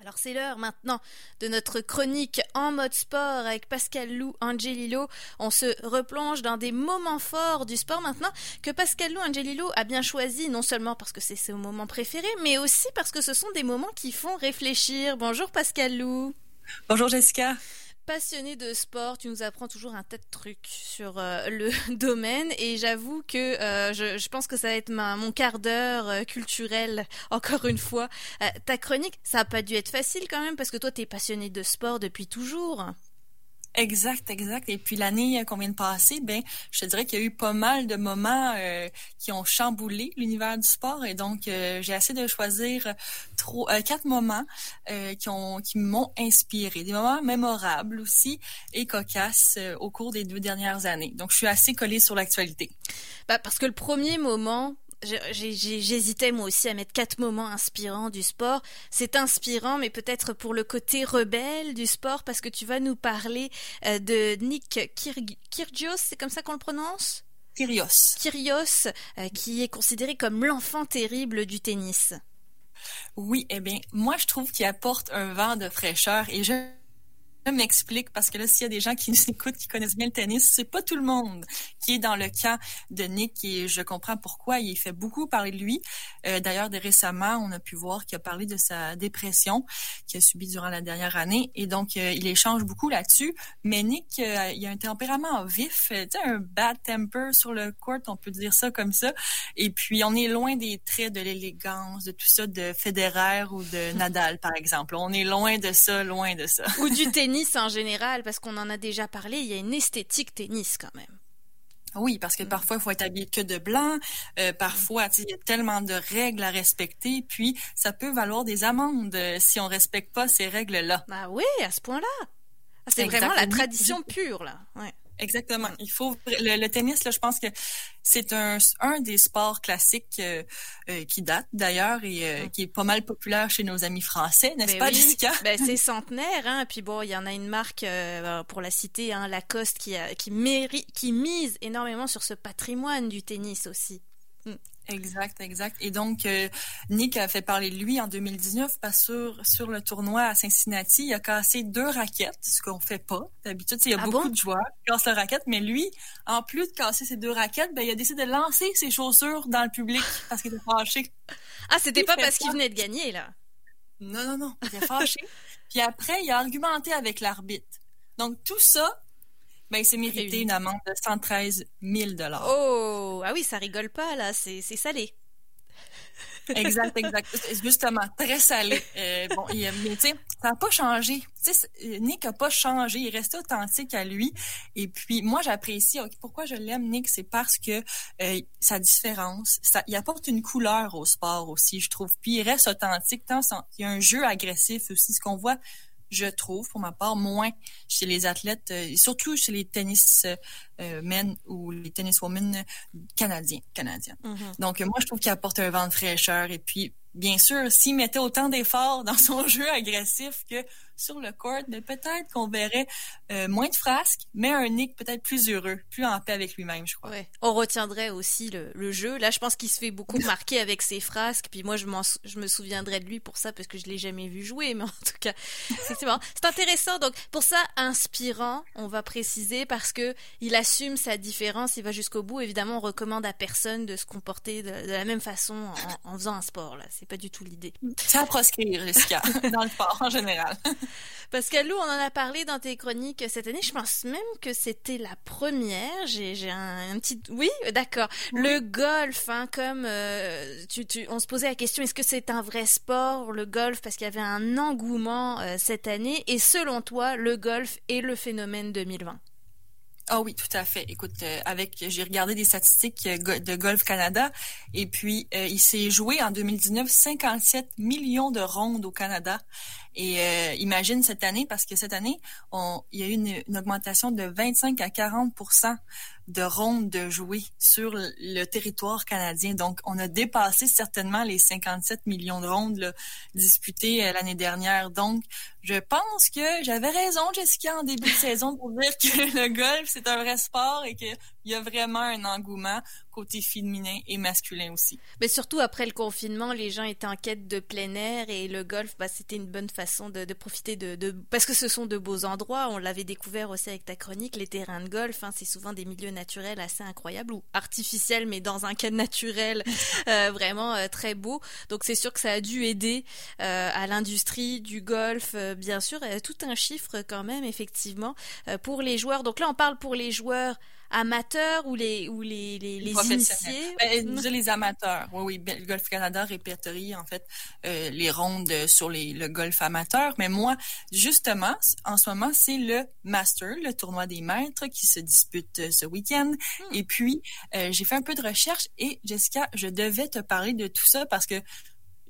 Alors c'est l'heure maintenant de notre chronique en mode sport avec Pascal Lou Angelillo. On se replonge dans des moments forts du sport maintenant que Pascal Lou Angelillo a bien choisi, non seulement parce que c'est ses moments préférés, mais aussi parce que ce sont des moments qui font réfléchir. Bonjour Pascal Lou. Bonjour Jessica passionné de sport, tu nous apprends toujours un tas de trucs sur euh, le domaine et j'avoue que euh, je, pense que ça va être mon quart d'heure euh, culturel encore une fois. ta chronique, ça a pas dû être facile quand même parce que toi tu es passionné de sport depuis toujours. Exact, exact. Et puis l'année euh, qu'on vient de passer, ben, je te dirais qu'il y a eu pas mal de moments euh, qui ont chamboulé l'univers du sport. Et donc, euh, j'ai essayé de choisir trois, quatre moments qui ont, qui m'ont inspiré, des moments mémorables aussi et cocasses au cours des deux dernières années. Donc, je suis assez collée sur l'actualité. Bah, parce que le premier moment J'hésitais moi aussi à mettre quatre moments inspirants du sport. C'est inspirant, mais peut-être pour le côté rebelle du sport, parce que tu vas nous parler euh, de Nick Kyrgios, c'est comme ça qu'on le prononce? Kyrgios. Kyrgios, euh, qui est considéré comme l'enfant terrible du tennis. Oui, eh bien, moi je trouve qu'il apporte un vent de fraîcheur et je je m'explique parce que là, s'il y a des gens qui nous écoutent, qui connaissent bien le tennis, c'est pas tout le monde qui est dans le camp de Nick et je comprends pourquoi. Il fait beaucoup parler de lui. Euh, D'ailleurs, récemment, on a pu voir qu'il a parlé de sa dépression qu'il a subie durant la dernière année et donc euh, il échange beaucoup là-dessus. Mais Nick, euh, il a un tempérament vif, tu sais, un bad temper sur le court, on peut dire ça comme ça. Et puis, on est loin des traits de l'élégance, de tout ça de Federer ou de Nadal, par exemple. On est loin de ça, loin de ça. Ou du tennis tennis en général, parce qu'on en a déjà parlé, il y a une esthétique tennis quand même. Oui, parce que mm. parfois, il faut être habillé que de blanc. Euh, parfois, il y a tellement de règles à respecter. Puis, ça peut valoir des amendes euh, si on respecte pas ces règles-là. Bah oui, à ce point-là. Ah, c'est vraiment la tradition pure, là. Ouais. Exactement. Il faut le, tennis là, je pense que c'est un, un des sports classiques euh, euh, qui date d'ailleurs et euh, mm. qui est pas mal populaire chez nos amis français, n'est-ce ben pas, Jessica? Ben, c'est centenaire, hein. Puis bon, il y en a une marque pour la citer, hein, Lacoste, qui a, qui mérite, qui mise énormément sur ce patrimoine du tennis aussi. Exact, exact. Et donc, euh, Nick a fait parler de lui en 2019 parce sur, sur le tournoi à Cincinnati, il a cassé deux raquettes, ce qu'on fait pas. D'habitude, il y a ah beaucoup de joueurs qui cassent la raquette, mais lui, en plus de casser ses deux raquettes, ben, il a décidé de lancer ses chaussures dans le public parce qu'il était fâché. Ah, c'était pas parce qu'il venait de gagner, là? Non, non, non. Il était fâché. Puis après, il a argumenté avec l'arbitre. Donc, tout ça, ben, il s'est mérité une amende de 113 000 Oh! Ah oui, ça rigole pas, là. C'est salé. exact, exact. Justement, très salé. Euh, bon, il, mais tu sais, ça n'a pas changé. Nick n'a pas changé. Il restait authentique à lui. Et puis, moi, j'apprécie. pourquoi je l'aime, Nick? C'est parce que euh, sa différence, ça, il apporte une couleur au sport aussi, je trouve. Puis, il reste authentique. Tant, il y a un jeu agressif aussi. Ce qu'on voit je trouve, pour ma part, moins chez les athlètes, euh, et surtout chez les tennis euh, men ou les tennis women canadiens. canadiens. Mm-hmm. Donc, moi, je trouve qu'il apporte un vent de fraîcheur. Et puis, bien sûr, s'il mettait autant d'efforts dans son jeu agressif que sur le court, mais peut-être qu'on verrait euh, moins de frasques, mais un Nick peut-être plus heureux, plus en paix avec lui-même, je crois. Ouais. On retiendrait aussi le, jeu. Là, je pense qu'il se fait beaucoup marquer avec ses frasques, puis moi, je, je me souviendrai de lui pour ça, parce que je l'ai jamais vu jouer, mais en tout cas, c'est C'est intéressant. Donc, pour ça, inspirant, on va préciser, parce que il assume sa différence, il va jusqu'au bout. Évidemment, on recommande à personne de se comporter de, la même façon en, en, faisant un sport, là. C'est pas du tout l'idée. C'est à proscrire, Jessica, dans le sport en général. Pascal Lou, on en a parlé dans tes chroniques cette année. Je pense même que c'était la première. J'ai un, petit... Oui, d'accord. Le golf, hein, comme euh, tu, tu, on se posait la question, est-ce que c'est un vrai sport, le golf, parce qu'il y avait un engouement euh, cette année. Et selon toi, le golf est le phénomène 2020 ah oui, tout à fait. Écoute, euh, avec j'ai regardé des statistiques de Golf Canada et puis il s'est joué en 2019 57 millions de rondes au Canada et euh, imagine cette année, parce que cette année, on, il y a eu une, une augmentation de 25 à 40 de rondes de jouer sur le, territoire canadien. Donc, on a dépassé certainement les 57 millions de rondes disputées euh, l'année dernière. Donc, je pense que j'avais raison, Jessica, en début de saison pour dire que le golf, c'est un vrai sport et que il y a vraiment un engouement côté féminin et masculin aussi. Mais surtout après le confinement, les gens étaient en quête de plein air et le golf, bah, c'était une bonne façon de, profiter de, parce que ce sont de beaux endroits. On l'avait découvert aussi avec ta chronique, les terrains de golf. Hein, c'est souvent des milieux naturels assez incroyables ou artificiels, mais dans un cadre naturel euh, vraiment euh, très beau. Donc c'est sûr que ça a dû aider euh, à l'industrie du golf, bien sûr. tout un chiffre quand même, effectivement, pour les joueurs. Donc là, on parle pour les joueurs amateurs ou les ou les les, les initiés? Ben, les amateurs. Oui oui le golf Canada répertorie en fait euh, les rondes sur les le golf amateur. Mais moi justement en ce moment c'est le Master le tournoi des maîtres qui se dispute euh, ce week-end. Hmm. et puis euh, j'ai fait un peu de recherche et Jessica je devais te parler de tout ça parce que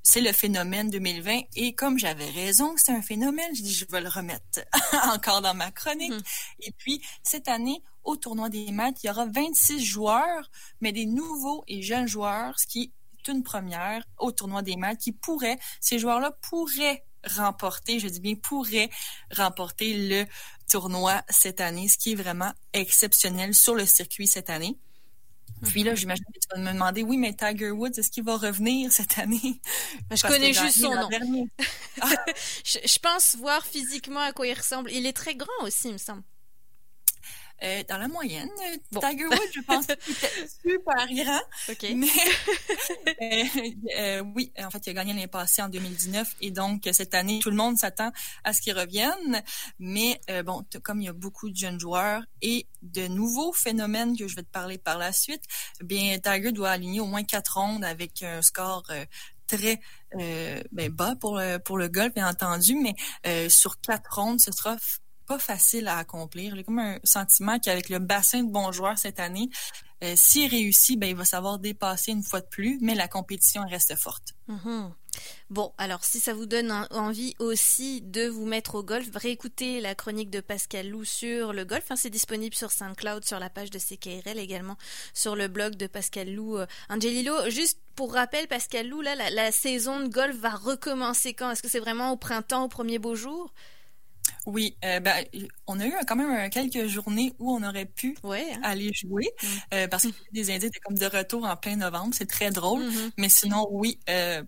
c'est le phénomène 2020. Et comme j'avais raison, c'est un phénomène, je dis, je vais le remettre encore dans ma chronique. Hmm. Et puis, cette année, au tournoi des maths, il y aura 26 joueurs, mais des nouveaux et jeunes joueurs, ce qui est une première au tournoi des maths, qui pourraient, ces joueurs-là pourraient remporter, je dis bien pourraient remporter le tournoi cette année, ce qui est vraiment exceptionnel sur le circuit cette année. Puis là, j'imagine que tu vas me demander, oui, mais Tiger Woods, est-ce qu'il va revenir cette année? Je connais juste son nom. je, je, pense voir physiquement à quoi il ressemble. Il est très grand aussi, il me semble. Euh, dans la moyenne. Tiger Woods, je pense qu'il était super grand. OK. Mais euh, euh, oui, en fait, il a gagné l'année passée en 2019 et donc cette année, tout le monde s'attend à ce qu'il revienne. Mais bon, comme il y a beaucoup de jeunes joueurs et de nouveaux phénomènes que je vais te parler par la suite, bien Tiger doit aligner au moins quatre rondes avec un score très ben, bas pour le, pour le golf, bien entendu, mais sur quatre rondes, ce sera pas facile à accomplir. J'ai comme un sentiment qu'avec le bassin de bons cette année, euh, s'il réussit, ben, il va savoir dépasser une fois de plus, mais la compétition reste forte. Mm-hmm. Bon, alors si ça vous donne envie aussi de vous mettre au golf, réécoutez la chronique de Pascal Lou sur le golf. Hein, c'est disponible sur SoundCloud, sur la page de CKRL, également sur le blog de Pascal Lou euh. Juste pour rappel, Pascal Lou, la, la saison de golf va recommencer quand? Est-ce que c'est vraiment au printemps, au premier beau jour? Oui, euh, ben, on a eu quand même quelques journées où on aurait pu hein. aller jouer mm. euh, parce que les Indiens étaient comme de retour en plein novembre. C'est très drôle. Mm-hmm. Mais sinon, oui, euh,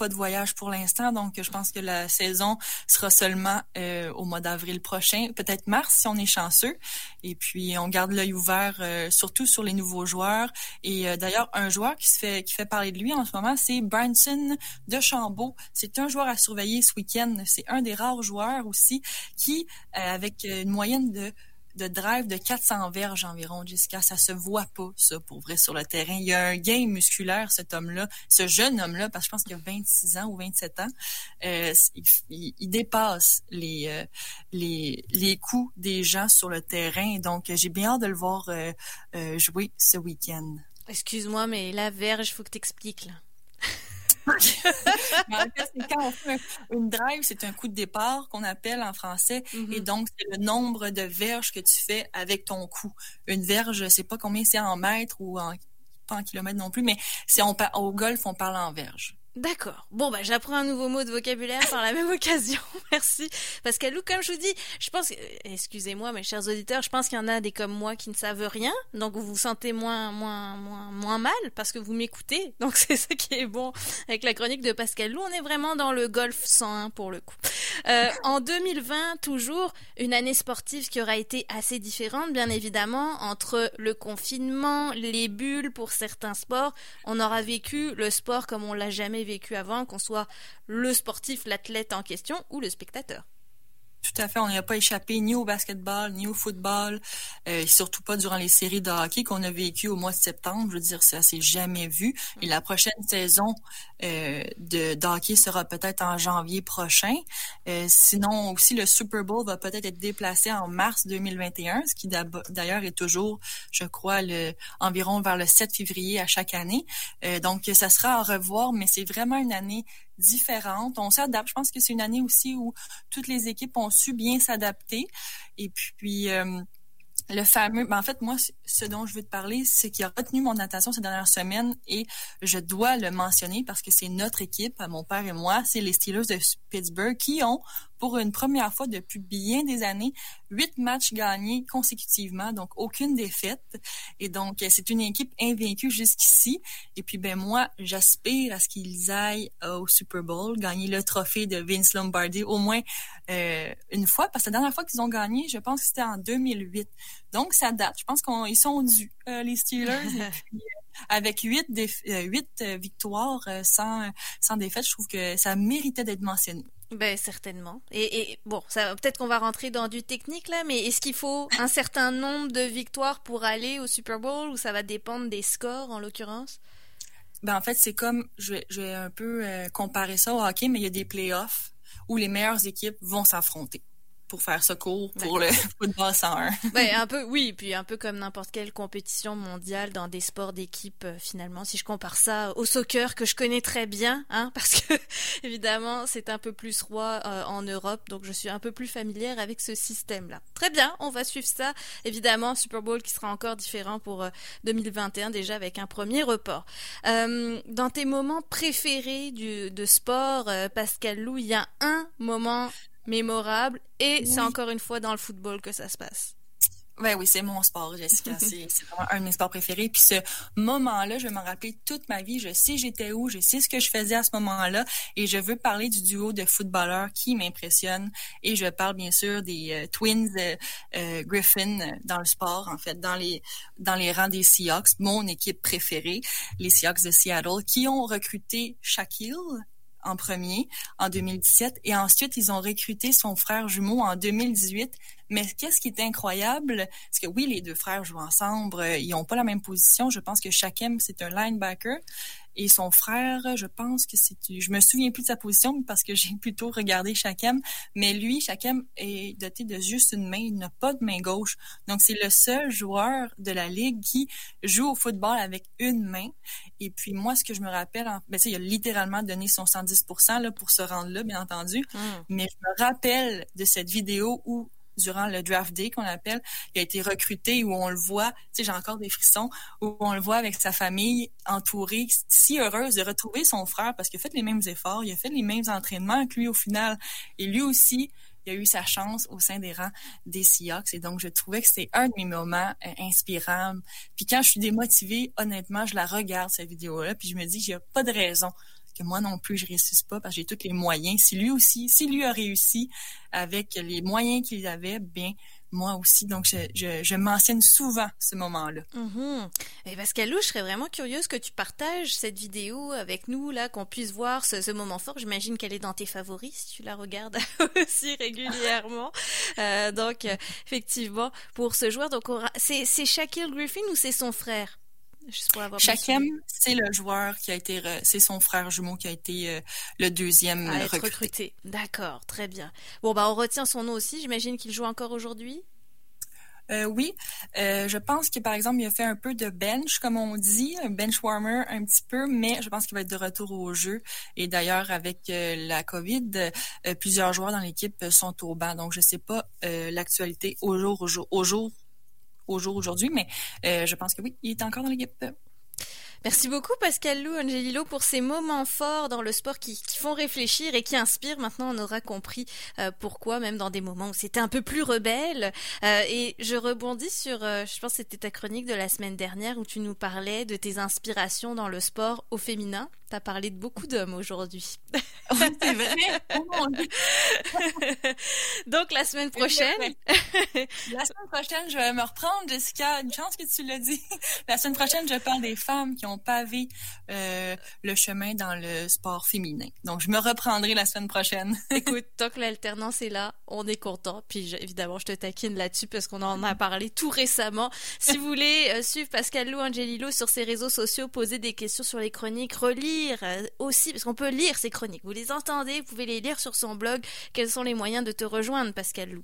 pas de voyage pour l'instant, donc je pense que la saison sera seulement euh, au mois d'avril prochain, peut-être mars si on est chanceux. Et puis on garde l'œil ouvert, euh, surtout sur les nouveaux joueurs. Et euh, d'ailleurs, un joueur qui se fait qui fait parler de lui en ce moment, c'est Branson de Chambault. C'est un joueur à surveiller ce week-end. C'est un des rares joueurs aussi qui, avec une moyenne de de drive de 400 verges environ, Jessica. Ça se voit pas, ça, pour vrai, sur le terrain. Il y a un gain musculaire, cet homme-là, ce jeune homme-là, parce que je pense qu'il a 26 ans ou 27 ans. Euh, il, dépasse les, euh, les, les coups des gens sur le terrain. Donc, j'ai bien hâte de le voir euh, jouer ce week-end. Excuse-moi, mais la verge, faut que tu expliques, là. fait une drive, c'est un coup de départ qu'on appelle en français. Mm-hmm. Et donc, c'est le nombre de verges que tu fais avec ton coup. Une verge, c'est pas combien c'est en mètres ou en, pas en kilomètres non plus, mais c'est au golf, on parle en verges. D'accord. Bon, bah, j'apprends un nouveau mot de vocabulaire par la même occasion. Merci. Parce comme je vous dis, je pense, excusez-moi, mes chers auditeurs, je pense qu'il y en a des comme moi qui ne savent rien. Donc, vous vous sentez moins, moins, moins, moins mal parce que vous m'écoutez. Donc, c'est ça qui est bon avec la chronique de Pascal Lou. On est vraiment dans le golf 101 pour le coup. Euh, en 2020, toujours, une année sportive qui aura été assez différente, bien évidemment, entre le confinement, les bulles pour certains sports. On aura vécu le sport comme on l'a jamais vécu avant, qu'on soit le sportif, l'athlète en question ou le spectateur. Tout à fait. On n'a pas échappé ni au basketball, ni au football, euh, surtout pas durant les séries de hockey qu'on a vécues au mois de septembre. Je veux dire, ça s'est jamais vu. Et la prochaine saison euh, de, hockey sera peut-être en janvier prochain. Euh, sinon, aussi, le Super Bowl va peut-être être déplacé en mars 2021, ce qui d'ailleurs est toujours, je crois, le, environ vers le 7 février à chaque année. Euh, donc, ça sera à revoir, mais c'est vraiment une année différentes. On s'adapte. Je pense que c'est une année aussi où toutes les équipes ont su bien s'adapter. Et puis, euh, le fameux, ben en fait, moi, ce dont je veux te parler, c'est qui a retenu mon attention ces dernières semaines et je dois le mentionner parce que c'est notre équipe, mon père et moi, c'est les Steelers de Pittsburgh qui ont pour une première fois depuis bien des années, huit matchs gagnés consécutivement, donc aucune défaite. Et donc, c'est une équipe invaincue jusqu'ici. Et puis, ben moi, j'aspire à ce qu'ils aillent au Super Bowl, gagner le trophée de Vince Lombardi au moins euh, une fois, parce que la dernière fois qu'ils ont gagné, je pense que c'était en 2008. Donc, ça date. Je pense qu'ils sont dus, euh, les Steelers. Euh, avec huit, huit victoires sans, sans défaite, je trouve que ça méritait d'être mentionné. Ben certainement. Et, bon, ça peut-être qu'on va rentrer dans du technique là, mais est-ce qu'il faut un certain nombre de victoires pour aller au Super Bowl ou ça va dépendre des scores en l'occurrence? Ben en fait, c'est comme je vais, je vais un peu comparer ça au hockey, mais il y a des playoffs où les meilleures équipes vont s'affronter pour faire ce cours pour le football 101. ben, un peu, oui, puis un peu comme n'importe quelle compétition mondiale dans des sports d'équipe, euh, finalement, si je compare ça au soccer que je connais très bien, hein, parce que évidemment c'est un peu plus roi euh, en Europe, donc je suis un peu plus familière avec ce système-là. Très bien, on va suivre ça. Évidemment, Super Bowl qui sera encore différent pour 2021 euh, déjà avec un premier report. dans tes moments préférés du, de sport, Pascal Lou, il y a un moment mémorable et c'est encore une fois dans le football que ça se passe. Ben oui, c'est mon sport, Jessica. c'est vraiment un de mes sports préférés. Puis ce moment-là, je vais m'en rappeler toute ma vie. Je sais j'étais où, je sais ce que je faisais à ce moment-là. Et je veux parler du duo de footballeurs qui m'impressionne. Et je parle bien sûr des euh, Twins euh, euh, Griffin dans le sport, en fait, dans les dans les rangs des Seahawks, mon équipe préférée, les Seahawks de Seattle, qui ont recruté Shaquille en premier en 2017 et ensuite ils ont recruté son frère jumeau en 2018. Mais qu'est-ce qui est incroyable, c'est que oui, les deux frères jouent ensemble, euh, ils ont pas la même position. Je pense que Shaquem, c'est un linebacker, et son frère, je pense que c'est, je me souviens plus de sa position parce que j'ai plutôt regardé Shakem, mais lui, Shakem est doté de juste une main, il n'a pas de main gauche. Donc c'est le seul joueur de la ligue qui joue au football avec une main. Et puis moi, ce que je me rappelle, ben, il a littéralement donné son 110% là, pour se rendre là, bien entendu. Hmm. Mais je me rappelle de cette vidéo où durant le draft day qu'on appelle. Il a été recruté où on le voit, tu sais, j'ai encore des frissons, où on le voit avec sa famille entourée, si heureuse de retrouver son frère parce qu'il a fait les mêmes efforts, il a fait les mêmes entraînements que lui au final. Et lui aussi, il a eu sa chance au sein des rangs des Seahawks. Et donc, je trouvais que c'était un de mes moments euh, inspirants. Puis quand je suis démotivée, honnêtement, je la regarde, cette vidéo-là, puis je me dis, j'ai pas de raison moi non plus je réussisse pas parce que j'ai tous les moyens. Si lui aussi, si lui a réussi avec les moyens qu'il avait, bien moi aussi. Donc, je, mentionne souvent ce moment-là. Et Pascal Lou, je serais vraiment curieuse que tu partages cette vidéo avec nous, là, qu'on puisse voir ce, moment fort. J'imagine qu'elle est dans tes favoris si tu la regardes aussi régulièrement. euh, donc, effectivement, pour ce joueur, donc c'est Shaquille Griffin ou c'est son frère? C'est le joueur qui a été, c'est son frère jumeau qui a été euh, le deuxième à être recruté. D'accord, très bien. Bon, bah on retient son nom aussi. J'imagine qu'il joue encore aujourd'hui? Euh, oui, euh, je pense que par exemple, il a fait un peu de bench, comme on dit, un bench warmer un petit peu, mais je pense qu'il va être de retour au jeu. Et d'ailleurs, avec la COVID, plusieurs joueurs dans l'équipe sont au banc, donc je sais pas l'actualité au jour au jour au jour au jour aujourd'hui, mais euh, je pense que oui, il est encore dans l'équipe. Merci beaucoup Pascal Lou Angelilo pour ces moments forts dans le sport qui, font réfléchir et qui inspirent. Maintenant, on aura compris euh, pourquoi, même dans des moments où c'était un peu plus rebelle. Euh, et je rebondis sur, je pense que c'était ta chronique de la semaine dernière où tu nous parlais de tes inspirations dans le sport au féminin. Tu as parlé de beaucoup d'hommes aujourd'hui. c'est vrai. Oh Donc la semaine prochaine. la semaine prochaine, je vais me reprendre, Jessica. Une chance que tu l'as dit. La semaine prochaine, je parle des femmes qui ont pavé euh, le chemin dans le sport féminin. Donc je me reprendrai la semaine prochaine. Écoute, tant que l'alternance est là, on est content. Puis évidemment, je te taquine là-dessus parce qu'on en a parlé tout récemment. Si vous voulez euh, suivre Pascal Lou Angelilo sur ses réseaux sociaux, poser des questions sur les chroniques, relire euh, aussi, parce qu'on peut lire ses chroniques. Vous les entendez, vous pouvez les lire sur son blog. Quels sont les moyens de te rejoindre, Pascal Lou?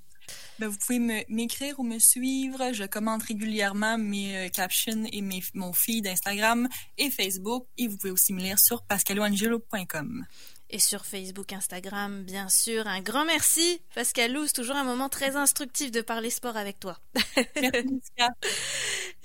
Ben, vous pouvez m'écrire ou me suivre. Je commente régulièrement mes euh, captions et mes, mon feed d'Instagram et Facebook. Et vous pouvez aussi me lire sur pascaloangelo.com. Et sur Facebook, Instagram, bien sûr. Un grand merci, Pascal Lou. C'est toujours un moment très instructif de parler sport avec toi. Merci,